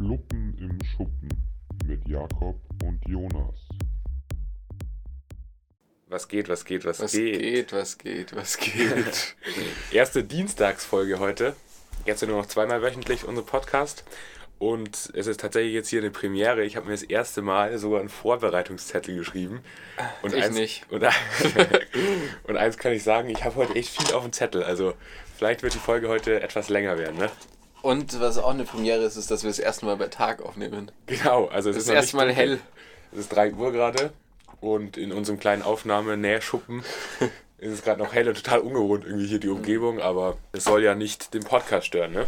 Fluppen im Schuppen mit Jakob und Jonas. Was geht, was geht, was, Was geht? geht, was geht, was geht. Erste Dienstagsfolge heute. Jetzt nur noch zweimal wöchentlich unser Podcast. Und es ist tatsächlich jetzt hier eine Premiere. Ich habe mir das erste Mal sogar einen Vorbereitungszettel geschrieben. Und Ich eins, nicht. Und, und eins kann ich sagen, ich habe heute echt viel auf dem Zettel. Also vielleicht wird die Folge heute etwas länger werden, ne? Und was auch eine Premiere ist, ist, dass wir das erste Mal bei Tag aufnehmen. Genau, also es Das ist ist erstmal hell. Es ist 3 Uhr gerade und in unserem kleinen Aufnahme-Nähschuppen ist es gerade noch hell und total ungewohnt irgendwie hier die Umgebung, aber es soll ja nicht den Podcast stören, ne?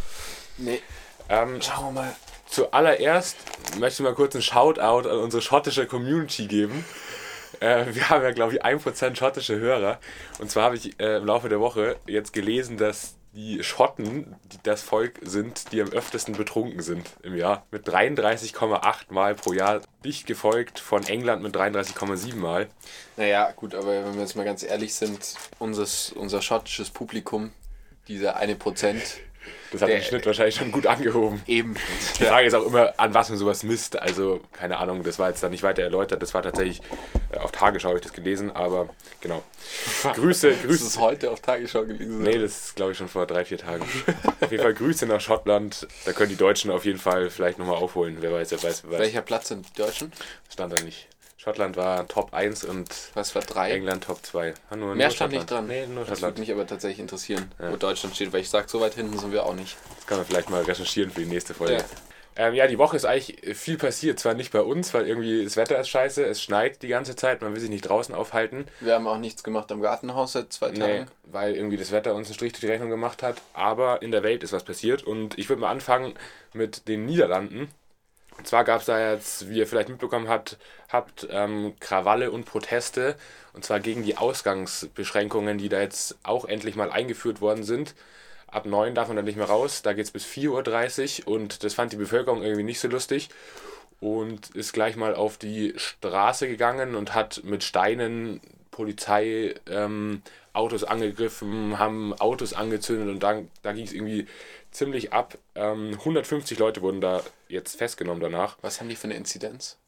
Nee. Ähm, Schauen wir mal. zuallererst möchte ich mal kurz einen Shoutout an unsere schottische Community geben. Äh, wir haben ja, glaube ich, 1% schottische Hörer. Und zwar habe ich äh, im Laufe der Woche jetzt gelesen, dass die Schotten die das Volk sind, die am öftesten betrunken sind im Jahr. Mit 33,8 Mal pro Jahr. Dicht gefolgt von England mit 33,7 Mal. Naja, gut, aber wenn wir jetzt mal ganz ehrlich sind, unseres, unser schottisches Publikum, dieser eine Prozent, Das hat Der- den Schnitt wahrscheinlich schon gut angehoben. eben. Die Frage ist auch immer, an was man sowas misst. Also, keine Ahnung, das war jetzt da nicht weiter erläutert. Das war tatsächlich äh, auf Tagesschau, habe ich das gelesen, aber genau. Grüße, Das Grüße. ist heute auf Tagesschau gelesen. Nee, das ist glaube ich schon vor drei, vier Tagen. auf jeden Fall Grüße nach Schottland. Da können die Deutschen auf jeden Fall vielleicht nochmal aufholen. Wer weiß, wer weiß, wer weiß. Welcher Platz sind die Deutschen? Stand da nicht. Schottland war Top 1 und Was war drei? England Top 2. Ah, nur, Mehr nur stand nicht dran. Nee, nur Das würde mich aber tatsächlich interessieren, Ja. wo Deutschland steht, weil ich sag, so weit hinten sind wir auch nicht. Das kann man vielleicht mal recherchieren für die nächste Folge. Ja. Ähm, ja, die Woche ist eigentlich viel passiert. Zwar nicht bei uns, weil irgendwie das Wetter ist scheiße, es schneit die ganze Zeit, man will sich nicht draußen aufhalten. Wir haben auch nichts gemacht am Gartenhaus seit zwei Nee, Tagen. weil irgendwie das Wetter uns einen Strich durch die Rechnung gemacht hat. Aber in der Welt ist was passiert. Und ich würde mal anfangen mit den Niederlanden. Und zwar gab es da jetzt, wie ihr vielleicht mitbekommen habt, habt ähm, Krawalle und Proteste. Und zwar gegen die Ausgangsbeschränkungen, die da jetzt auch endlich mal eingeführt worden sind. Ab 9 darf man dann nicht mehr raus. Da geht es bis 4.30 Uhr. Und das fand die Bevölkerung irgendwie nicht so lustig. Und ist gleich mal auf die Straße gegangen und hat mit Steinen Polizei ähm, Autos angegriffen, haben Autos angezündet und dann, da ging es irgendwie ziemlich ab. Ähm, 150 Leute wurden da jetzt festgenommen danach. Was haben die für eine Inzidenz?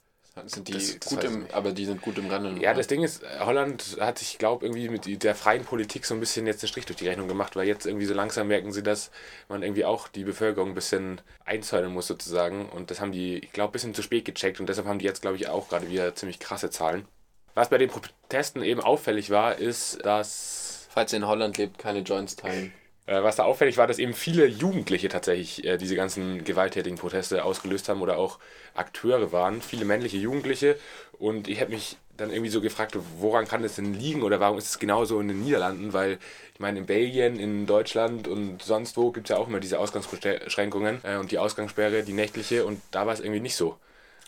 Sind die Das- das gut im, aber die sind gut im Rennen. Ja, oder? das Ding ist, Holland hat sich, glaube irgendwie mit der freien Politik so ein bisschen jetzt einen Strich durch die Rechnung gemacht, weil jetzt irgendwie so langsam merken sie, dass man irgendwie auch die Bevölkerung ein bisschen einzäunen muss sozusagen. Und das haben die, ich glaube, ein bisschen zu spät gecheckt und deshalb haben die jetzt, glaube ich, auch gerade wieder ziemlich krasse Zahlen. Was bei den Protesten eben auffällig war, ist, dass Falls ihr in Holland lebt, keine Joints teilen. Äh, was da auffällig war, dass eben viele Jugendliche tatsächlich äh, diese ganzen gewalttätigen Proteste ausgelöst haben oder auch Akteure waren, viele männliche Jugendliche. Und ich habe mich dann irgendwie so gefragt, woran kann das denn liegen oder warum ist es genauso in den Niederlanden? Weil ich meine, in Belgien, in Deutschland und sonst wo gibt es ja auch immer diese Ausgangsbeschränkungen äh, und die Ausgangssperre, die nächtliche und da war es irgendwie nicht so.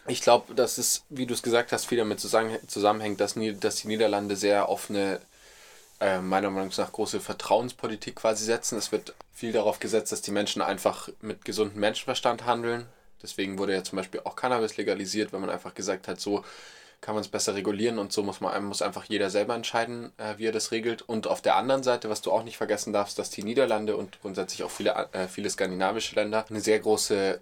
Ich glaube, dass es, wie du es gesagt hast, viel damit zusammen- zusammenhängt, dass, dass die Niederlande sehr auf eine, äh, meiner Meinung nach, große Vertrauenspolitik quasi setzen. Es wird viel darauf gesetzt, dass die Menschen einfach mit gesundem Menschenverstand handeln. Deswegen wurde ja zum Beispiel auch Cannabis legalisiert, weil man einfach gesagt hat, so kann man es besser regulieren und so muss man muss einfach jeder selber entscheiden, äh, wie er das regelt. Und auf der anderen Seite, was du auch nicht vergessen darfst, dass die Niederlande und grundsätzlich auch viele, äh, viele skandinavische Länder eine sehr große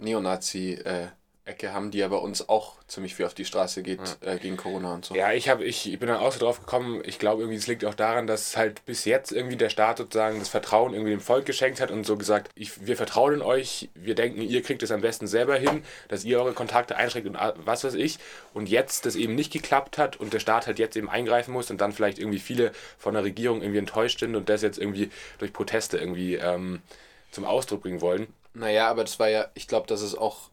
Neonazi-Ecke haben, die ja bei uns auch ziemlich viel auf die Straße geht äh, gegen Corona und so. Ja, ich, hab, ich, ich bin dann auch so drauf gekommen, ich glaube irgendwie, es liegt auch daran, dass halt bis jetzt irgendwie der Staat sozusagen das Vertrauen irgendwie dem Volk geschenkt hat und so gesagt, ich, wir vertrauen in euch, wir denken, ihr kriegt es am besten selber hin, dass ihr eure Kontakte einschränkt und was weiß ich. Und jetzt das eben nicht geklappt hat und der Staat halt jetzt eben eingreifen muss und dann vielleicht irgendwie viele von der Regierung irgendwie enttäuscht sind und das jetzt irgendwie durch Proteste irgendwie ähm, zum Ausdruck bringen wollen. Naja, aber das war ja, ich glaube, dass es auch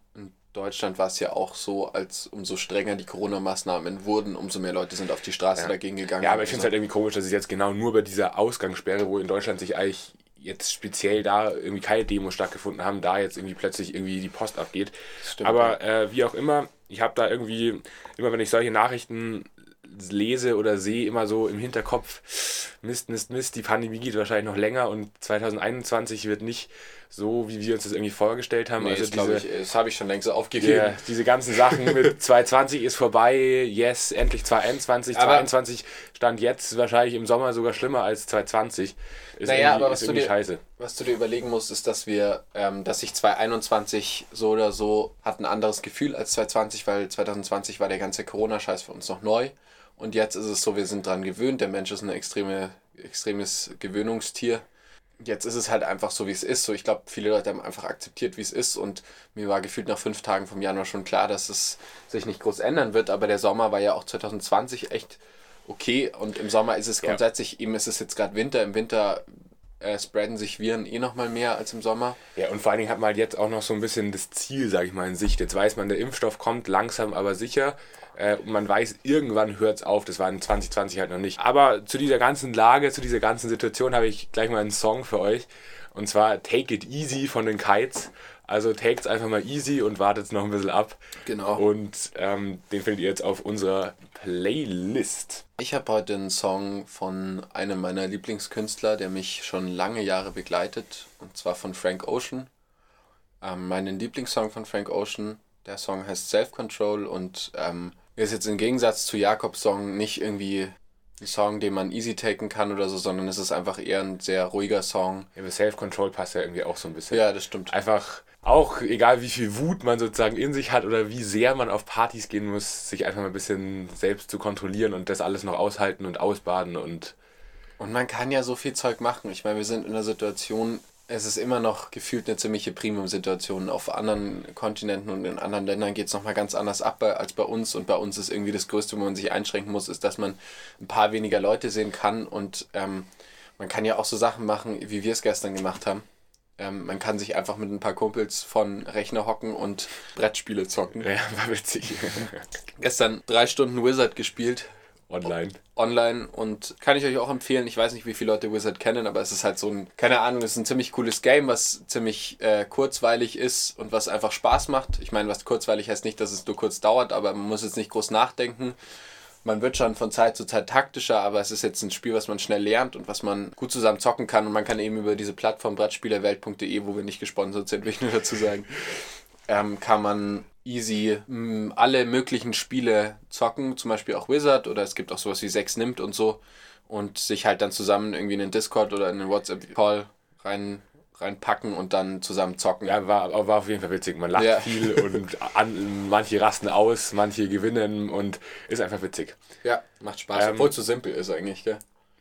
Deutschland war es ja auch so, als umso strenger die Corona-Maßnahmen wurden, umso mehr Leute sind auf die Straße Ja. dagegen gegangen. Ja, aber ich finde es halt irgendwie komisch, dass es jetzt genau nur bei dieser Ausgangssperre, wo in Deutschland sich eigentlich jetzt speziell da irgendwie keine Demos stattgefunden haben, da jetzt irgendwie plötzlich irgendwie die Post abgeht. stimmt, aber äh, wie auch immer, ich habe da irgendwie, immer wenn ich solche Nachrichten lese oder sehe, immer so im Hinterkopf, Mist, Mist, Mist, die Pandemie geht wahrscheinlich noch länger und 2021 wird nicht so, wie wir uns das irgendwie vorgestellt haben. Nee, also diese, ich, das habe ich schon längst aufgegeben. ja, diese ganzen Sachen mit 2020 ist vorbei, yes, endlich 2021, Aber- 2021 stand jetzt wahrscheinlich im Sommer sogar schlimmer als 2020. Ist Naja, aber was ist du dir- scheiße. Was du dir überlegen musst, ist, dass wir, ähm, dass sich 2021 so oder so hat ein anderes Gefühl als 2020, weil 2020 war der ganze Corona-Scheiß für uns noch neu. Und jetzt ist es so, wir sind dran gewöhnt. Der Mensch ist ein extreme, extremes Gewöhnungstier. Jetzt ist es halt einfach so, wie es ist. So, ich glaube, viele Leute haben einfach akzeptiert, wie es ist. Und mir war gefühlt nach fünf Tagen vom Januar schon klar, dass es sich nicht groß ändern wird. Aber der Sommer war ja auch 2020 echt okay. Und im Sommer ist es Ja. grundsätzlich, eben ist es jetzt gerade Winter. Im Winter äh, spreaden sich Viren eh nochmal mehr als im Sommer. Ja, und vor allen Dingen hat man halt jetzt auch noch so ein bisschen das Ziel, sage ich mal, in Sicht. Jetzt weiß man, der Impfstoff kommt langsam, aber sicher. Äh, und man weiß, irgendwann hört es auf. Das war in 2020 halt noch nicht. Aber zu dieser ganzen Lage, zu dieser ganzen Situation habe ich gleich mal einen Song für euch. Und zwar Take It Easy von den Kites. Also take's einfach mal easy und wartet noch ein bisschen ab. Genau. Und ähm, den findet ihr jetzt auf unserer Playlist. Ich habe heute einen Song von einem meiner Lieblingskünstler, der mich schon lange Jahre begleitet, und zwar von Frank Ocean. Ähm, meinen Lieblingssong von Frank Ocean, der Song heißt Self Control und ähm, ist jetzt im Gegensatz zu Jakobs Song nicht irgendwie ein Song, den man easy taken kann oder so, sondern es ist einfach eher ein sehr ruhiger Song. Ja, aber Self-Control passt ja irgendwie auch so ein bisschen. Ja, das stimmt. einfach auch egal wie viel Wut man sozusagen in sich hat oder wie sehr man auf Partys gehen muss, sich einfach mal ein bisschen selbst zu kontrollieren und das alles noch aushalten und ausbaden und Und man kann ja so viel Zeug machen. Ich meine, wir sind in einer Situation, es ist immer noch gefühlt eine ziemliche Premium-Situation. Auf anderen Kontinenten und in anderen Ländern geht es nochmal ganz anders ab als bei uns. Und bei uns ist irgendwie das Größte, wo man sich einschränken muss, ist, dass man ein paar weniger Leute sehen kann. Und ähm, man kann ja auch so Sachen machen, wie wir es gestern gemacht haben. Ähm, man kann sich einfach mit ein paar Kumpels von Rechner hocken und Brettspiele zocken. ja, war witzig. Gestern drei Stunden Wizard gespielt Online. online und kann ich euch auch empfehlen. Ich weiß nicht, wie viele Leute Wizard kennen, aber es ist halt so ein, keine Ahnung, es ist ein ziemlich cooles Game, was ziemlich äh, kurzweilig ist und was einfach Spaß macht. Ich meine, was kurzweilig heißt nicht, dass es nur kurz dauert, aber man muss jetzt nicht groß nachdenken. Man wird schon von Zeit zu Zeit taktischer, aber es ist jetzt ein Spiel, was man schnell lernt und was man gut zusammen zocken kann. Und man kann eben über diese Plattform brettspielerwelt.de, wo wir nicht gesponsert sind, will ich nur dazu sagen, ähm, kann man easy mh, alle möglichen Spiele zocken, zum Beispiel auch Wizard oder es gibt auch sowas wie Sechs nimmt und so und sich halt dann zusammen irgendwie in einen Discord oder in einen WhatsApp-Call rein, reinpacken und dann zusammen zocken. Ja, war, war auf jeden Fall witzig. Man lacht Ja. viel und an, manche rasten aus, manche gewinnen und ist einfach witzig. Ja, macht Spaß, Ähm, obwohl es so simpel ist eigentlich, gell?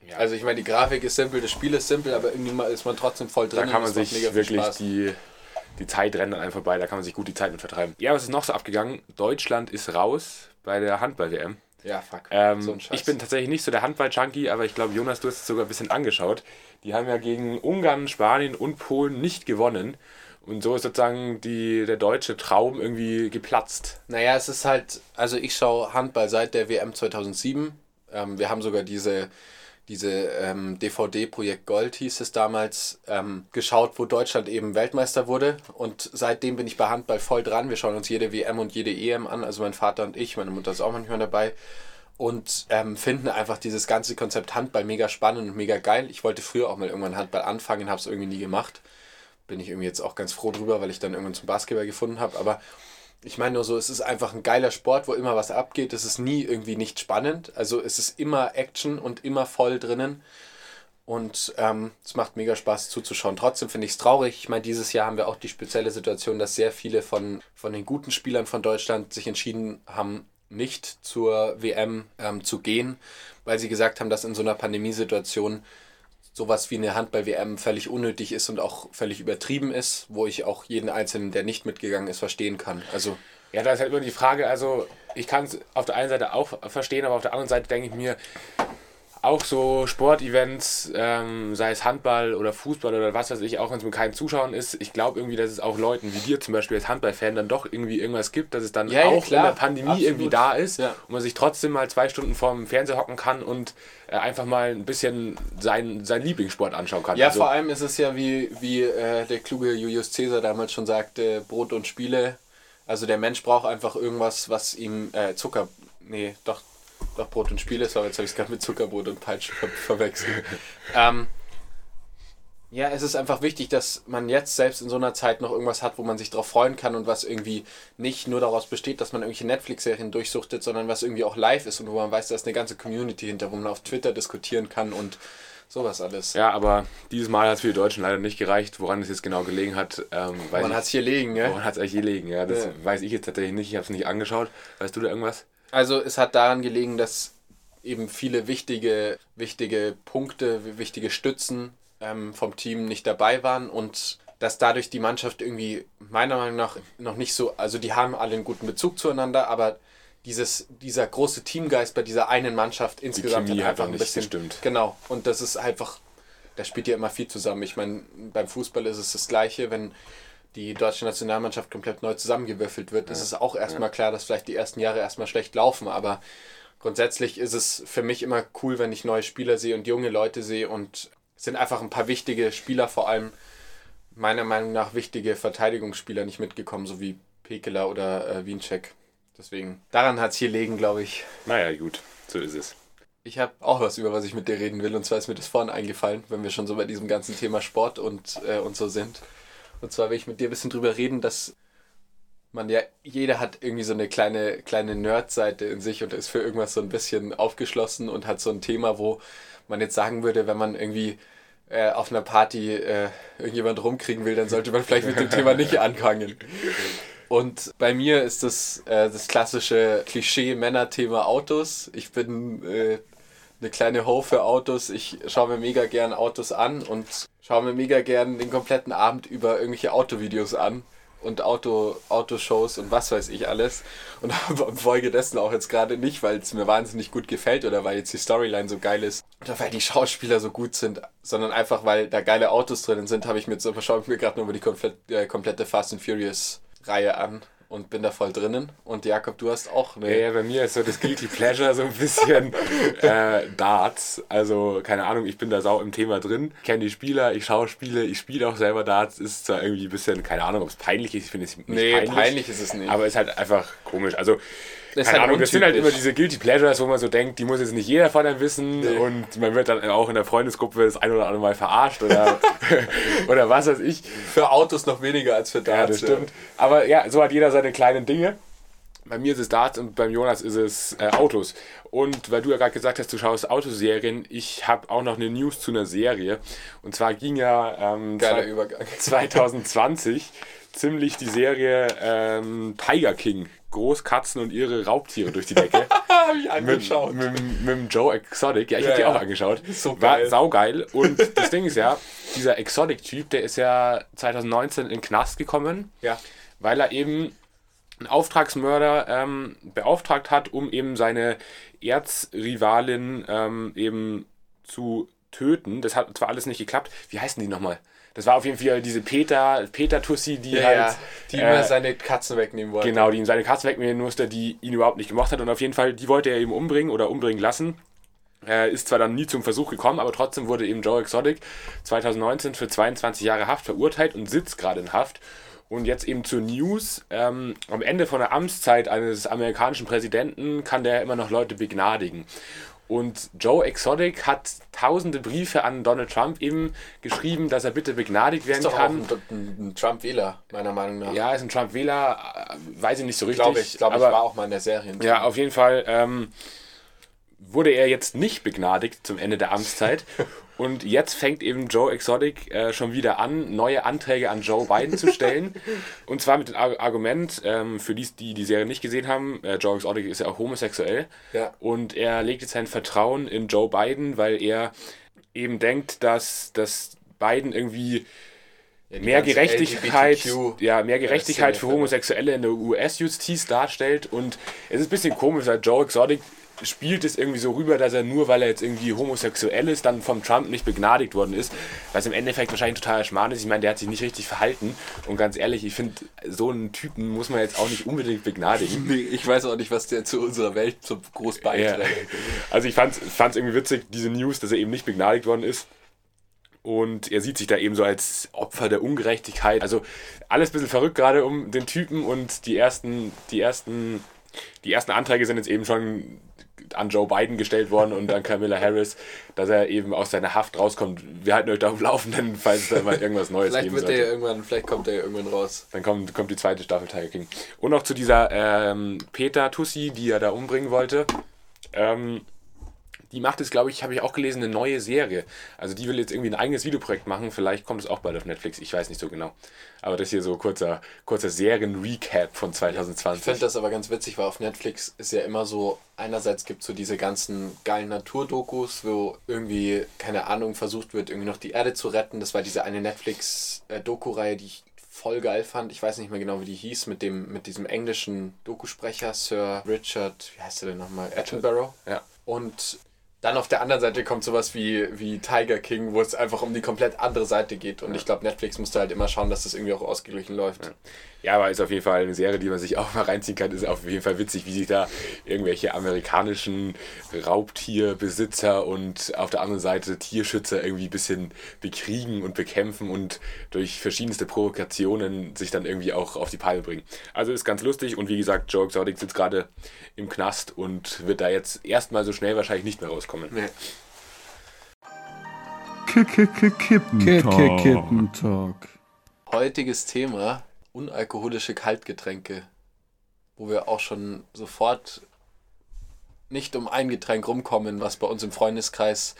Ja. Also ich meine, die Grafik ist simpel, das Spiel ist simpel, aber irgendwie ist man trotzdem voll drin. Da kann man sich wirklich die, die Zeit rennt an einem vorbei, da kann man sich gut die Zeit mit vertreiben. Ja, was ist noch so abgegangen? Deutschland ist raus bei der Handball-WM. Ja, fuck. Ähm, so ich bin tatsächlich nicht so der Handball-Junkie, aber ich glaube, Jonas, du hast es sogar ein bisschen angeschaut. Die haben ja gegen Ungarn, Spanien und Polen nicht gewonnen. Und so ist sozusagen die, der deutsche Traum irgendwie geplatzt. Naja, es ist halt, also ich schaue Handball seit der WM 2007. Ähm, wir haben sogar diese, diese ähm, DVD-Projekt Gold hieß es damals, ähm, geschaut, wo Deutschland eben Weltmeister wurde. Und seitdem bin ich bei Handball voll dran. Wir schauen uns jede WM und jede EM an. Also mein Vater und ich, meine Mutter ist auch manchmal dabei. Und ähm, finden einfach dieses ganze Konzept Handball mega spannend und mega geil. Ich wollte früher auch mal irgendwann Handball anfangen, habe es irgendwie nie gemacht. Bin ich irgendwie jetzt auch ganz froh drüber, weil ich dann irgendwann zum Basketball gefunden habe. Aber ich meine nur so, es ist einfach ein geiler Sport, wo immer was abgeht. Es ist nie irgendwie nicht spannend. Also es ist immer Action und immer voll drinnen. Und ähm, es macht mega Spaß zuzuschauen. Trotzdem finde ich es traurig. Ich meine, dieses Jahr haben wir auch die spezielle Situation, dass sehr viele von, von den guten Spielern von Deutschland sich entschieden haben, nicht zur WM ähm, zu gehen, weil sie gesagt haben, dass in so einer Pandemiesituation sowas wie eine Handball-WM völlig unnötig ist und auch völlig übertrieben ist, wo ich auch jeden Einzelnen, der nicht mitgegangen ist, verstehen kann. Also Ja, da ist halt immer die Frage, also ich kann es auf der einen Seite auch verstehen, aber auf der anderen Seite denke ich mir, auch so Sportevents, ähm, sei es Handball oder Fußball oder was weiß ich, auch wenn es mit keinen Zuschauern ist, ich glaube irgendwie, dass es auch Leuten wie dir zum Beispiel als Handballfan dann doch irgendwie irgendwas gibt, dass es dann Ja, ja, auch klar. in der Pandemie Absolut. irgendwie da ist Ja. und man sich trotzdem mal zwei Stunden vorm Fernseher hocken kann und äh, einfach mal ein bisschen seinen sein Lieblingssport anschauen kann. Ja, Also, vor allem ist es ja, wie, wie äh, der kluge Julius Caesar damals schon sagte, Brot und Spiele. Also der Mensch braucht einfach irgendwas, was ihm äh, Zucker... Nee, doch, doch Brot und Spiele ist, aber jetzt habe ich es gerade mit Zuckerbrot und Peitsche ver verwechselt. ähm, Ja, es ist einfach wichtig, dass man jetzt selbst in so einer Zeit noch irgendwas hat, wo man sich drauf freuen kann und was irgendwie nicht nur daraus besteht, dass man irgendwelche Netflix-Serien durchsuchtet, sondern was irgendwie auch live ist und wo man weiß, da ist eine ganze Community hinter, wo man auf Twitter diskutieren kann und sowas alles. Ja, aber dieses Mal hat es für die Deutschen leider nicht gereicht. Woran es jetzt genau gelegen hat, ähm, weiß Man hat es hier liegen, ne? Woran hat es eigentlich gelegen? Ja, das Ja. weiß ich jetzt tatsächlich nicht. Ich habe es nicht angeschaut. Weißt du da irgendwas? Also es hat daran gelegen, dass eben viele wichtige, wichtige Punkte, wichtige Stützen ähm, vom Team nicht dabei waren und dass dadurch die Mannschaft irgendwie meiner Meinung nach noch nicht so, also die haben alle einen guten Bezug zueinander, aber dieses, dieser große Teamgeist bei dieser einen Mannschaft insgesamt hat hat einfach noch ein bisschen gestimmt. Genau. Und das ist einfach, da spielt ja immer viel zusammen. Ich meine, beim Fußball ist es das Gleiche, wenn die deutsche Nationalmannschaft komplett neu zusammengewürfelt wird, ist es auch erstmal klar, dass vielleicht die ersten Jahre erstmal schlecht laufen, aber grundsätzlich ist es für mich immer cool, wenn ich neue Spieler sehe und junge Leute sehe und es sind einfach ein paar wichtige Spieler, vor allem meiner Meinung nach wichtige Verteidigungsspieler nicht mitgekommen, so wie Pekela oder äh, Wiencheck. Deswegen, daran hat es hier liegen, glaube ich. Naja, gut. So ist es. Ich habe auch was, über was ich mit dir reden will. Und zwar ist mir das vorhin eingefallen, wenn wir schon so bei diesem ganzen Thema Sport und, äh, und so sind. Und zwar will ich mit dir ein bisschen drüber reden, dass man ja, jeder hat irgendwie so eine kleine, kleine Nerd-Seite in sich und ist für irgendwas so ein bisschen aufgeschlossen und hat so ein Thema, wo man jetzt sagen würde, wenn man irgendwie äh, auf einer Party äh, irgendjemand rumkriegen will, dann sollte man vielleicht mit dem Thema nicht anfangen. Und bei mir ist das äh, das klassische Klischee-Männer-Thema Autos. Ich bin äh, eine kleine Ho für Autos. Ich schaue mir mega gern Autos an und schaue mir mega gern den kompletten Abend über irgendwelche Autovideos an und Auto, Autoshows und was weiß ich alles. Und aber folgedessen auch jetzt gerade nicht, weil es mir wahnsinnig gut gefällt oder weil jetzt die Storyline so geil ist oder weil die Schauspieler so gut sind, sondern einfach weil da geile Autos drinnen sind, habe ich mir jetzt schaue ich mir gerade nur die komplett, äh, komplette Fast and Furious Reihe an und bin da voll drinnen. Und Jakob, du hast auch eine. Ja, ja, bei mir ist so das Guilty Pleasure so ein bisschen äh, Darts. Also, keine Ahnung, ich bin da sau im Thema drin. Kenne die Spieler, ich schaue Spiele, ich spiele auch selber Darts. Ist zwar irgendwie ein bisschen, keine Ahnung, ob es peinlich ist. Ich finde es nicht nee, peinlich, peinlich. ist es nicht. Aber ist halt einfach komisch. Also, Das keine halt Ahnung, das sind halt immer diese Guilty Pleasures, wo man so denkt, die muss jetzt nicht jeder von einem wissen und man wird dann auch in der Freundesgruppe das ein oder andere Mal verarscht oder, oder was weiß ich. für Autos noch weniger als für Ja, Darts. das stimmt. Aber ja, so hat jeder seine kleinen Dinge. Bei mir ist es Darts und beim Jonas ist es äh, Autos. Und weil du ja gerade gesagt hast, du schaust Autoserien, ich habe auch noch eine News zu einer Serie. Und zwar ging ja ähm, Geiler Übergang. 2020 ziemlich die Serie ähm, Tiger King. Großkatzen und ihre Raubtiere durch die Decke. Habe ich mit, angeschaut. mit, mit dem Joe Exotic. Ja, ich Ja, habe die ja. auch angeschaut. So War geil. saugeil. Und das Ding ist ja, dieser Exotic-Typ, der ist ja 2019 in den Knast gekommen, Ja. weil er eben einen Auftragsmörder ähm, beauftragt hat, um eben seine Erzrivalin ähm, eben zu töten. Das hat zwar alles nicht geklappt. Wie heißen die nochmal? Das war auf jeden Fall diese Peter, Peter Tussi, die Ja, halt. die immer äh, seine Katzen wegnehmen wollten. Genau, die ihm seine Katze wegnehmen musste, die ihn überhaupt nicht gemocht hat. Und auf jeden Fall, die wollte er eben umbringen oder umbringen lassen. Er ist zwar dann nie zum Versuch gekommen, aber trotzdem wurde eben Joe Exotic 2019 für 22 Jahre Haft verurteilt und sitzt gerade in Haft. Und jetzt eben zur News. Ähm, am Ende von der Amtszeit eines amerikanischen Präsidenten kann der immer noch Leute begnadigen. Und Joe Exotic hat tausende Briefe an Donald Trump eben geschrieben, dass er bitte begnadigt werden Ist doch auch kann. ein, ein, ein Trump-Wähler, meiner Meinung nach. Ja, ist ein Trump-Wähler, äh, weiß ich nicht so richtig. glaube ich. glaube, ich war auch mal in der Serie. ja, auf jeden Fall ähm, wurde er jetzt nicht begnadigt zum Ende der Amtszeit. Und jetzt fängt eben Joe Exotic äh, schon wieder an, neue Anträge an Joe Biden zu stellen. Und zwar mit dem Ar- Argument, ähm, für die, die die Serie nicht gesehen haben, äh, Joe Exotic ist ja auch homosexuell. Ja. Und er legt jetzt sein Vertrauen in Joe Biden, weil er eben denkt, dass, dass Biden irgendwie Ja, mehr Gerechtigkeit, LGBTQ ja, mehr Gerechtigkeit für Homosexuelle in der US-Justiz darstellt. Und es ist ein bisschen komisch, weil Joe Exotic spielt es irgendwie so rüber, dass er nur, weil er jetzt irgendwie homosexuell ist, dann vom Trump nicht begnadigt worden ist. Was im Endeffekt wahrscheinlich totaler Schmarrn ist. Ich meine, der hat sich nicht richtig verhalten. Und ganz ehrlich, ich finde, so einen Typen muss man jetzt auch nicht unbedingt begnadigen. Nee, ich weiß auch nicht, was der zu unserer Welt so groß Ja. beiträgt. Also ich fand es irgendwie witzig, diese News, dass er eben nicht begnadigt worden ist. Und er sieht sich da eben so als Opfer der Ungerechtigkeit. Also alles ein bisschen verrückt gerade um den Typen und die ersten, die ersten, die ersten Anträge sind jetzt eben schon an Joe Biden gestellt worden und an Camilla Harris, dass er eben aus seiner Haft rauskommt. Wir halten euch da auf dem Laufenden, falls es da mal irgendwas Neues vielleicht geben wird sollte. der irgendwann, vielleicht kommt der ja irgendwann raus. Dann kommt, kommt die zweite Staffel Tiger King. Und noch zu dieser ähm, Peter Tussi, die er da umbringen wollte. Ähm, die macht jetzt, glaube ich, habe ich auch gelesen, eine neue Serie. Also die will jetzt irgendwie ein eigenes Videoprojekt machen. Vielleicht kommt es auch bald auf Netflix. Ich weiß nicht so genau. Aber das hier so kurzer, kurzer Serien-Recap von Ich finde 2020. das aber ganz witzig, weil auf Netflix ist ja immer so, einerseits gibt es so diese ganzen geilen Naturdokus, wo irgendwie, keine Ahnung, versucht wird, irgendwie noch die Erde zu retten. Das war diese eine Netflix-Doku-Reihe, die ich voll geil fand. Ich weiß nicht mehr genau, wie die hieß, mit, dem, mit diesem englischen Dokusprecher, Sir Richard, wie heißt er denn nochmal? Attenborough. Ja. Und dann auf der anderen Seite kommt sowas wie, wie Tiger King, wo es einfach um die komplett andere Seite geht. Und ich glaube, Netflix musste halt immer schauen, dass das irgendwie auch ausgeglichen läuft. Ja, aber ist auf jeden Fall eine Serie, die man sich auch mal reinziehen kann. Ist auf jeden Fall witzig, wie sich da irgendwelche amerikanischen Raubtierbesitzer und auf der anderen Seite Tierschützer irgendwie ein bisschen bekriegen und bekämpfen und durch verschiedenste Provokationen sich dann irgendwie auch auf die Palme bringen. Also ist ganz lustig und wie gesagt, Joe Exotic sitzt gerade im Knast und wird da jetzt erstmal so schnell wahrscheinlich nicht mehr rauskommen. Nee. Kippentalk. Kippentalk. Heutiges Thema: unalkoholische Kaltgetränke. Wo wir auch schon sofort nicht um ein Getränk rumkommen, was bei uns im Freundeskreis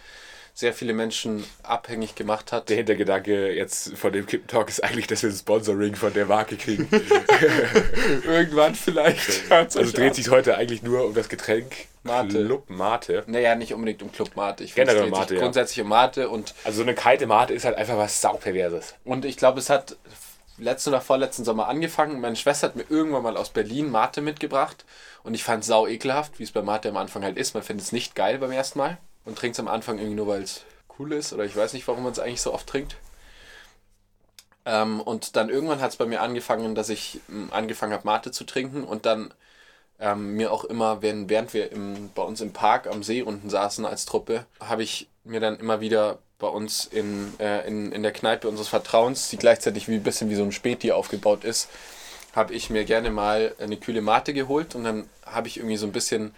sehr viele Menschen abhängig gemacht hat. Der Hintergedanke jetzt von dem Kippen-Talk ist eigentlich, dass wir ein Sponsoring von der Marke kriegen. Irgendwann vielleicht. Also dreht sich heute eigentlich nur um das Getränk Mate. Club Mate. Naja, nicht unbedingt um Club Mate. Ich finde, es Generell sich Mate, ja. grundsätzlich um Mate und, Also so eine kalte Mate ist halt einfach was sauperverses. und ich glaube, es hat letzten oder vorletzten Sommer angefangen. Meine Schwester hat mir irgendwann mal aus Berlin Mate mitgebracht und ich fand es sau ekelhaft, wie es bei Mate am Anfang halt ist. Man findet es nicht geil beim ersten Mal und trinkt es am Anfang irgendwie nur, weil es cool ist oder ich weiß nicht, warum man es eigentlich so oft trinkt. Ähm, und dann irgendwann hat es bei mir angefangen, dass ich ähm, angefangen habe, Mate zu trinken und dann ähm, mir auch immer, wenn, während wir im, bei uns im Park am See unten saßen als Truppe, habe ich mir dann immer wieder bei uns in, äh, in, in der Kneipe unseres Vertrauens, die gleichzeitig wie ein bisschen wie so ein Späti aufgebaut ist, habe ich mir gerne mal eine kühle Mate geholt und dann habe ich irgendwie so ein bisschen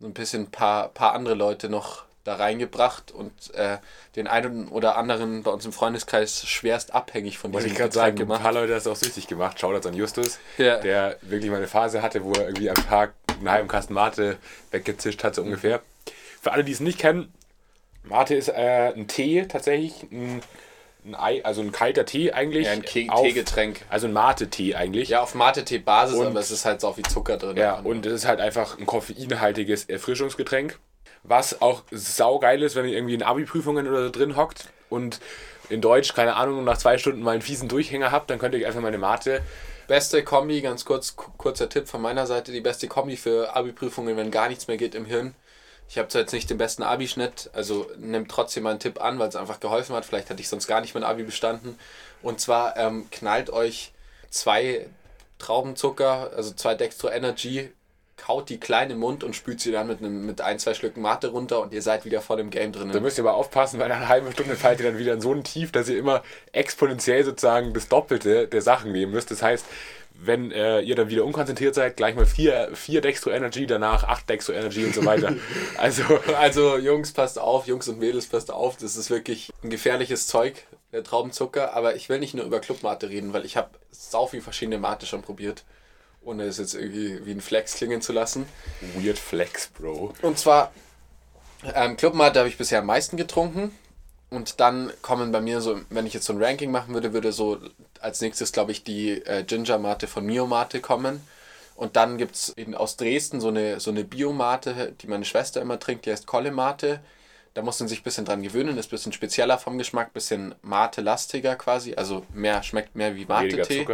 so ein bisschen paar, paar andere Leute noch da reingebracht und äh, den einen oder anderen bei uns im Freundeskreis schwerst abhängig von diesem ich gerade Getränk sagen, ein paar Leute das auch süchtig gemacht. Shoutouts an Justus, Ja. der wirklich mal eine Phase hatte, wo er irgendwie am Tag einen halben Kasten Mate weggezischt hat, so ungefähr. Für alle, die es nicht kennen, Mate ist äh, ein Tee tatsächlich, ein, ein Ei, also ein kalter Tee eigentlich. Ja, ein Ke auf- Teegetränk. Also ein Mate-Tee eigentlich. Ja, auf Mate-Tee-Basis, Und- aber es ist halt so viel Zucker drin. Ja, und es ist halt einfach ein koffeinhaltiges Erfrischungsgetränk, was auch saugeil ist, wenn ihr irgendwie in Abi-Prüfungen oder so drin hockt und in Deutsch, keine Ahnung, nach zwei Stunden mal einen fiesen Durchhänger habt, dann könnt ihr euch einfach mal eine Mate. Beste Kombi, ganz kurz, ku- kurzer Tipp von meiner Seite, die beste Kombi für Abi-Prüfungen, wenn gar nichts mehr geht im Hirn. Ich habe zwar jetzt nicht den besten Abi-Schnitt, also nehmt trotzdem meinen Tipp an, weil es einfach geholfen hat. Vielleicht hätte ich sonst gar nicht mein Abi bestanden. Und zwar ähm, knallt euch zwei Traubenzucker, also zwei Dextro Energy, kaut die klein im Mund und spült sie dann mit, einem, mit ein, zwei Schlücken Mate runter und ihr seid wieder voll im Game drin. Da müsst ihr aber aufpassen, weil nach einer halben Stunde fallt ihr dann wieder in so ein Tief, dass ihr immer exponentiell sozusagen das Doppelte der Sachen nehmen müsst. Das heißt, wenn äh, ihr dann wieder unkonzentriert seid, gleich mal vier, vier Dextro Energy, danach acht Dextro Energy und so weiter. Also Also Jungs, passt auf, Jungs und Mädels, passt auf, das ist wirklich ein gefährliches Zeug, der Traubenzucker. Aber ich will nicht nur über Clubmate reden, weil ich habe sau viel verschiedene Mate schon probiert, ohne es jetzt irgendwie wie ein Flex klingen zu lassen. weird Flex, Bro. Und zwar, ähm, Clubmate habe ich bisher am meisten getrunken. Und dann kommen bei mir so, wenn ich jetzt so ein Ranking machen würde, würde so als nächstes, glaube ich, die äh, Ginger Mate von Mio Mate kommen. Und dann gibt es aus Dresden so eine, so eine Biomate, die meine Schwester immer trinkt, die heißt Kolle Mate. Da muss man sich ein bisschen dran gewöhnen, ist ein bisschen spezieller vom Geschmack, bisschen Mate-lastiger quasi. Also mehr schmeckt mehr wie Mate-Tee.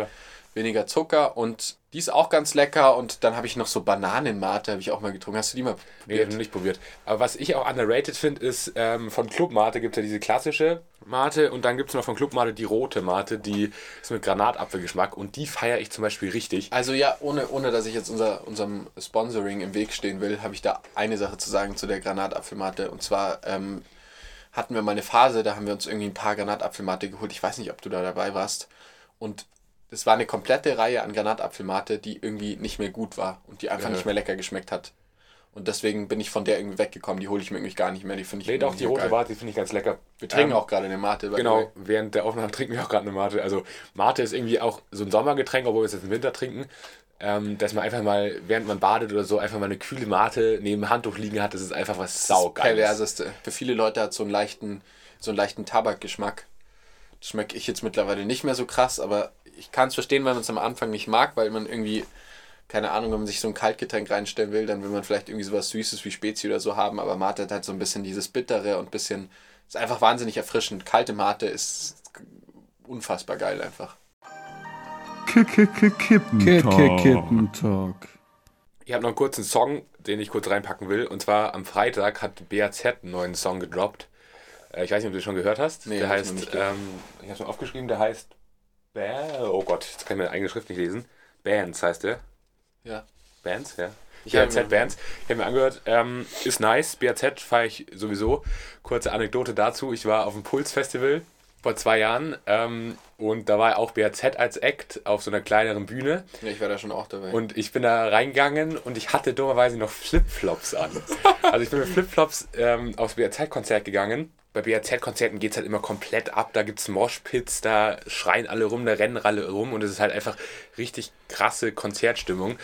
Weniger Zucker und die ist auch ganz lecker und dann habe ich noch so Bananenmate, habe ich auch mal getrunken. Hast du die mal Nee, ich noch nicht probiert. Aber was ich auch underrated finde, ist, ähm, von Club Mate gibt es ja diese klassische Mate und dann gibt es noch von Club Mate die rote Mate, die ist mit Granatapfelgeschmack und die feiere ich zum Beispiel richtig. Also ja, ohne, ohne dass ich jetzt unser, unserem Sponsoring im Weg stehen will, habe ich da eine Sache zu sagen zu der Granatapfelmate. Und zwar ähm, hatten wir mal eine Phase, da haben wir uns irgendwie ein paar Granatapfelmate geholt. Ich weiß nicht, ob du da dabei warst. Und es war eine komplette Reihe an Granatapfelmate, die irgendwie nicht mehr gut war und die einfach Ja. nicht mehr lecker geschmeckt hat. Und deswegen bin ich von der irgendwie weggekommen. Die hole ich mir irgendwie gar nicht mehr. Die finde ich Nee, doch, die rote geil. Mate, die finde ich ganz lecker. Wir trinken Ähm, auch gerade eine Mate. Genau, während der Aufnahme trinken wir auch gerade eine Mate. Also Mate ist irgendwie auch so ein Sommergetränk, obwohl wir es jetzt im Winter trinken. Ähm, dass man einfach mal, während man badet oder so, einfach mal eine kühle Mate neben dem Handtuch liegen hat, das ist einfach was saugeiles. Perverseste. Für viele Leute hat so einen leichten, so einen leichten Tabakgeschmack. Das schmecke ich jetzt mittlerweile nicht mehr so krass, aber ich kann es verstehen, wenn man es am Anfang nicht mag, weil man irgendwie, keine Ahnung, wenn man sich so ein Kaltgetränk reinstellen will, dann will man vielleicht irgendwie sowas Süßes wie Spezi oder so haben, aber Mate hat halt so ein bisschen dieses Bittere und ein bisschen, ist einfach wahnsinnig erfrischend. Kalte Mate ist unfassbar geil einfach. Kippentalk. Ich habe noch einen kurzen Song, den ich kurz reinpacken will. Und zwar am Freitag hat BAZ einen neuen Song gedroppt. Äh, ich weiß nicht, ob du den schon gehört hast. Nee, der heißt, ähm, ich habe schon aufgeschrieben, der heißt Ba- Oh Gott, jetzt kann ich meine eigene Schrift nicht lesen. Bands heißt der. Ja. Bands, ja. Ich BAZ Bands. Ich habe mir angehört, ähm, ist nice. BAZ feiere ich sowieso. Kurze Anekdote dazu. Ich war auf dem Puls-Festival vor zwei Jahren ähm, und da war auch BAZ als Act auf so einer kleineren Bühne. ja ich war da schon auch dabei. Und ich bin da reingegangen und ich hatte dummerweise noch Flipflops an. Also ich bin mit Flipflops ähm, aufs BRZ-Konzert gegangen. Bei BRZ-Konzerten geht es halt immer komplett ab. Da gibt es Moshpits, da schreien alle rum, da rennen alle rum und es ist halt einfach richtig krasse Konzertstimmung.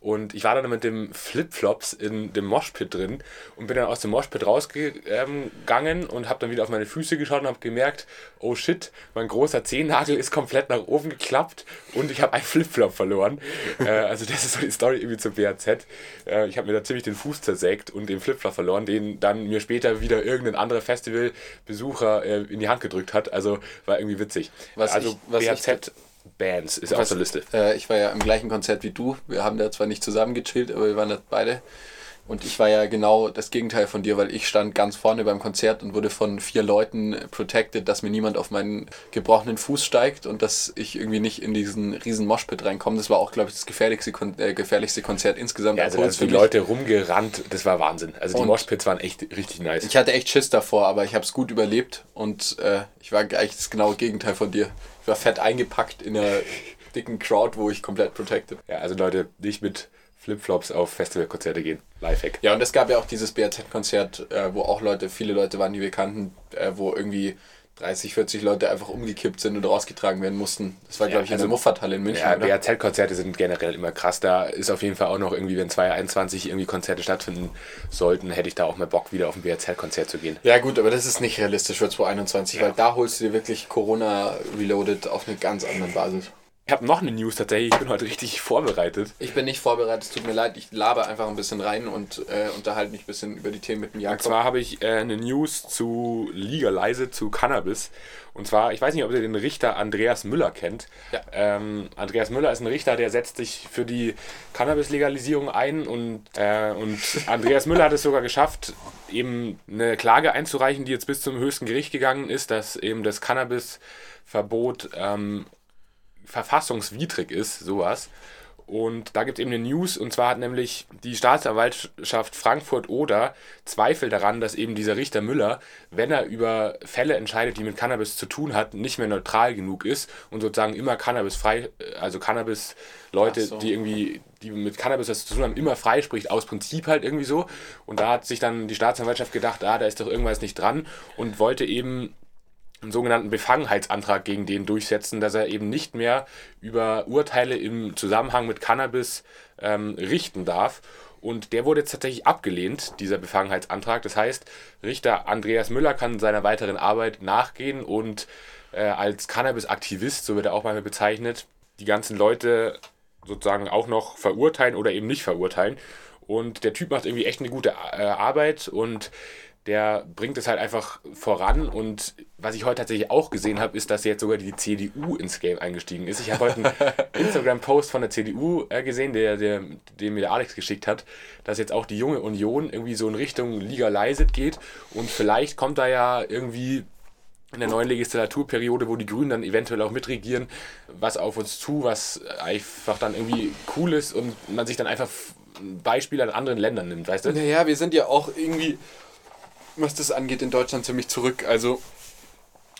Und ich war dann mit dem Flipflops in dem Moshpit drin und bin dann aus dem Moshpit rausgegangen und habe dann wieder auf meine Füße geschaut und habe gemerkt, oh shit, mein großer Zehennagel ist komplett nach oben geklappt und ich habe einen Flipflop verloren. äh, also das ist so die Story irgendwie zum BAZ. Äh, ich habe mir da ziemlich den Fuß zersägt und den Flipflop verloren, den dann mir später wieder irgendein anderer Festivalbesucher äh, in die Hand gedrückt hat. Also war irgendwie witzig. Was also ich- was ich- BAZ Bands ist auf Was- der Liste. Äh, ich war ja im gleichen Konzert wie du. Wir haben da zwar nicht zusammen gechillt, aber wir waren da beide. Und ich war ja genau das Gegenteil von dir, weil ich stand ganz vorne beim Konzert und wurde von vier Leuten protected, dass mir niemand auf meinen gebrochenen Fuß steigt und dass ich irgendwie nicht in diesen riesen Moshpit reinkomme. Das war auch, glaube ich, das gefährlichste, Kon äh, gefährlichste Konzert insgesamt. Ja, also da sind. Leute rumgerannt, das war Wahnsinn. Also die Moshpits waren echt richtig nice. Ich hatte echt Schiss davor, aber ich habe es gut überlebt und äh, ich war eigentlich das genaue Gegenteil von dir. Ich war fett eingepackt in einer dicken Crowd, wo ich komplett protected Ja, also Leute, nicht mit Flipflops auf Festivalkonzerte gehen. Lifehack. Ja, und es gab ja auch dieses BRZ-Konzert, äh, wo auch Leute, viele Leute waren, die wir kannten, äh, wo irgendwie 30, 40 Leute einfach umgekippt sind und rausgetragen werden mussten. Das war, glaube ich, in also- der Muffathalle in München, Ja, oder? BAZ-Konzerte sind generell immer krass. Da ist auf jeden Fall auch noch irgendwie, wenn 2021 irgendwie Konzerte stattfinden sollten, hätte ich da auch mal Bock, wieder auf ein BAZ-Konzert zu gehen. Ja gut, aber das ist nicht realistisch für 2021, weil da holst du dir wirklich Corona Reloaded auf eine ganz anderen Basis. Ich habe noch eine News tatsächlich. Ich bin heute richtig vorbereitet. Ich bin nicht vorbereitet, es tut mir leid, ich laber einfach ein bisschen rein und äh, unterhalte mich ein bisschen über die Themen mit dem Und Jakob. zwar habe ich äh, eine News zu Legalize, zu Cannabis. Und zwar, ich weiß nicht, ob ihr den Richter Andreas Müller kennt. Ja. Ähm, Andreas Müller ist ein Richter, der setzt sich für die Cannabis-Legalisierung ein. Und, äh, und Andreas Müller hat es sogar geschafft, eben eine Klage einzureichen, die jetzt bis zum höchsten Gericht gegangen ist, dass eben das Cannabis-Verbot ähm, verfassungswidrig ist, sowas. Und da gibt es eben eine News, und zwar hat nämlich die Staatsanwaltschaft Frankfurt-Oder Zweifel daran, dass eben dieser Richter Müller, wenn er über Fälle entscheidet, die mit Cannabis zu tun hat, nicht mehr neutral genug ist und sozusagen immer Cannabis frei, also Cannabis-Leute, so. die irgendwie, die mit Cannabis was zu tun haben, immer freispricht, aus Prinzip halt irgendwie so. Und da hat sich dann die Staatsanwaltschaft gedacht, ah, da ist doch irgendwas nicht dran und wollte eben einen sogenannten Befangenheitsantrag gegen den durchsetzen, dass er eben nicht mehr über Urteile im Zusammenhang mit Cannabis ähm, richten darf. Und der wurde jetzt tatsächlich abgelehnt, dieser Befangenheitsantrag. Das heißt, Richter Andreas Müller kann seiner weiteren Arbeit nachgehen und äh, als Cannabis-Aktivist, so wird er auch mal bezeichnet, die ganzen Leute sozusagen auch noch verurteilen oder eben nicht verurteilen. Und der Typ macht irgendwie echt eine gute äh, Arbeit und der bringt es halt einfach voran. Und was ich heute tatsächlich auch gesehen habe, ist, dass jetzt sogar die CDU ins Game eingestiegen ist. Ich habe heute einen Instagram-Post von der CDU äh, gesehen, der, der, den mir der Alex geschickt hat, dass jetzt auch die junge Union irgendwie so in Richtung Legalized geht. Und vielleicht kommt da ja irgendwie in der neuen Legislaturperiode, wo die Grünen dann eventuell auch mitregieren, was auf uns zu, was einfach dann irgendwie cool ist und man sich dann einfach Beispiele an anderen Ländern nimmt, weißt du? Naja, wir sind ja auch irgendwie, was das angeht, in Deutschland ziemlich zurück. Also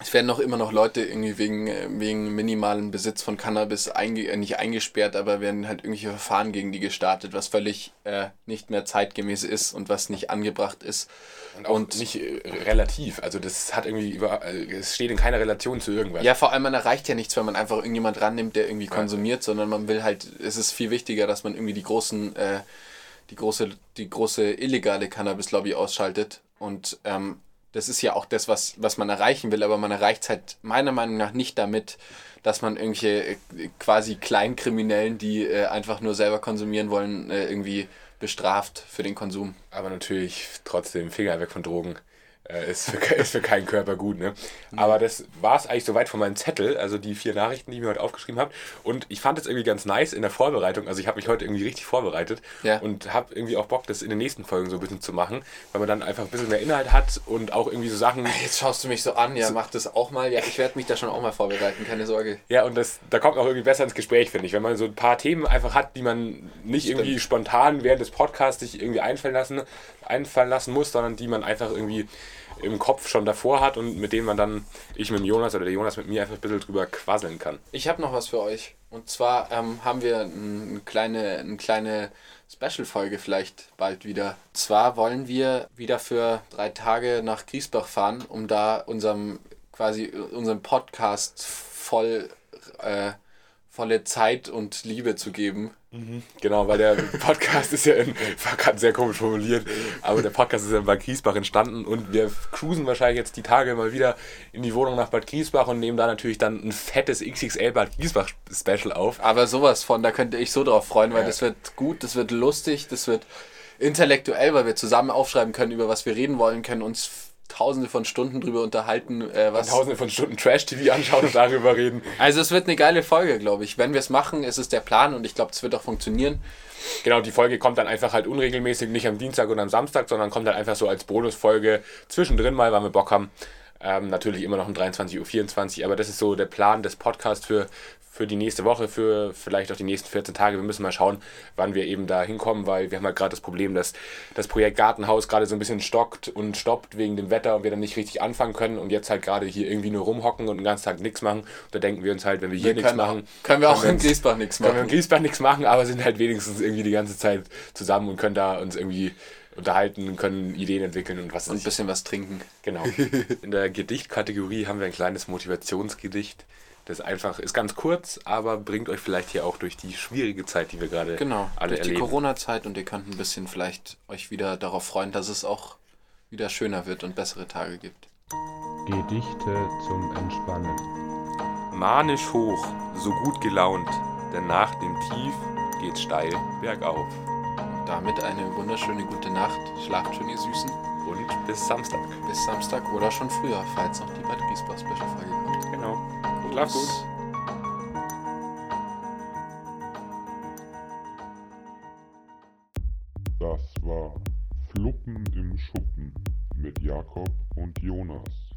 es werden noch immer noch Leute irgendwie wegen, äh, wegen minimalen Besitz von Cannabis einge äh, nicht eingesperrt, aber werden halt irgendwelche Verfahren gegen die gestartet, was völlig äh, nicht mehr zeitgemäß ist und was nicht angebracht ist. Und auch nicht äh, relativ. Also das hat irgendwie über, es steht in keiner Relation zu irgendwas. Ja, vor allem man erreicht ja nichts, wenn man einfach irgendjemand rannimmt, der irgendwie konsumiert, sondern man will halt, es ist viel wichtiger, dass man irgendwie die großen, äh, die große, die große illegale Cannabis-Lobby ausschaltet. Und ähm, das ist ja auch das, was, was man erreichen will, aber man erreicht es halt meiner Meinung nach nicht damit, dass man irgendwelche äh, quasi Kleinkriminellen, die äh, einfach nur selber konsumieren wollen, äh, irgendwie bestraft für den Konsum. Aber natürlich trotzdem Finger weg von Drogen. Äh, ist, für, ist für keinen Körper gut, ne? Aber das war es eigentlich soweit von meinem Zettel, also die vier Nachrichten, die ich mir heute aufgeschrieben habe. Und ich fand es irgendwie ganz nice in der Vorbereitung. Also ich habe mich heute irgendwie richtig vorbereitet Ja. und habe irgendwie auch Bock, das in den nächsten Folgen so ein bisschen zu machen, weil man dann einfach ein bisschen mehr Inhalt hat und auch irgendwie so Sachen. Jetzt schaust du mich so an, ja, mach das auch mal. Ja, ich werde mich da schon auch mal vorbereiten, keine Sorge. Ja, und das, da kommt man auch irgendwie besser ins Gespräch, finde ich. Wenn man so ein paar Themen einfach hat, die man nicht Stimmt. irgendwie spontan während des Podcasts sich irgendwie einfallen lassen, einfallen lassen muss, sondern die man einfach irgendwie im Kopf schon davor hat und mit denen man dann, ich mit Jonas oder der Jonas mit mir einfach ein bisschen drüber quasseln kann. Ich habe noch was für euch. Und zwar ähm, haben wir eine kleine, eine kleine Special-Folge vielleicht bald wieder. Zwar wollen wir wieder für drei Tage nach Griesbach fahren, um da unserem quasi unserem Podcast voll äh, volle Zeit und Liebe zu geben. Genau, weil der Podcast ist ja in, war gerade sehr komisch formuliert, aber der Podcast ist ja in Bad Griesbach entstanden und wir cruisen wahrscheinlich jetzt die Tage mal wieder in die Wohnung nach Bad Griesbach und nehmen da natürlich dann ein fettes XXL Bad Griesbach Special auf. Aber sowas von, da könnte ich so drauf freuen, weil Ja. das wird gut, das wird lustig, das wird intellektuell, weil wir zusammen aufschreiben können, über was wir reden wollen, können uns tausende von Stunden drüber unterhalten, äh, was Tausende von Stunden Trash-TV anschauen und darüber reden. Also es wird eine geile Folge, glaube ich. Wenn wir es machen, ist es der Plan und ich glaube, es wird auch funktionieren. Genau, die Folge kommt dann einfach halt unregelmäßig, nicht am Dienstag und am Samstag, sondern kommt halt einfach so als Bonusfolge zwischendrin mal, weil wir Bock haben. Ähm, natürlich immer noch um 23.24 Uhr, aber das ist so der Plan des Podcasts für, für die nächste Woche, für vielleicht auch die nächsten 14 Tage. Wir müssen mal schauen, wann wir eben da hinkommen, weil wir haben halt gerade das Problem, dass das Projekt Gartenhaus gerade so ein bisschen stockt und stoppt wegen dem Wetter und wir dann nicht richtig anfangen können und jetzt halt gerade hier irgendwie nur rumhocken und den ganzen Tag nichts machen. Und da denken wir uns halt, wenn wir hier nichts machen, können wir auch in Griesbach nichts können wir in machen. Griesbach nichts machen, aber sind halt wenigstens irgendwie die ganze Zeit zusammen und können da uns irgendwie unterhalten, können Ideen entwickeln und was Und ein bisschen was trinken. Genau. In der Gedichtkategorie haben wir ein kleines Motivationsgedicht. Das einfach ist ganz kurz, aber bringt euch vielleicht hier auch durch die schwierige Zeit, die wir gerade Genau, alle durch die erleben. Corona-Zeit und ihr könnt ein bisschen vielleicht euch wieder darauf freuen, dass es auch wieder schöner wird und bessere Tage gibt. Gedichte zum Entspannen. Manisch hoch, so gut gelaunt, denn nach dem Tief geht's steil bergauf damit eine wunderschöne gute Nacht. Schlaft schön, ihr Süßen. Und bis Samstag. Bis Samstag oder schon früher, falls noch die Bad Griesbach Special Folge kommt. Genau. Und schlaf gut. Das war Fluppen im Schuppen mit Jakob und Jonas.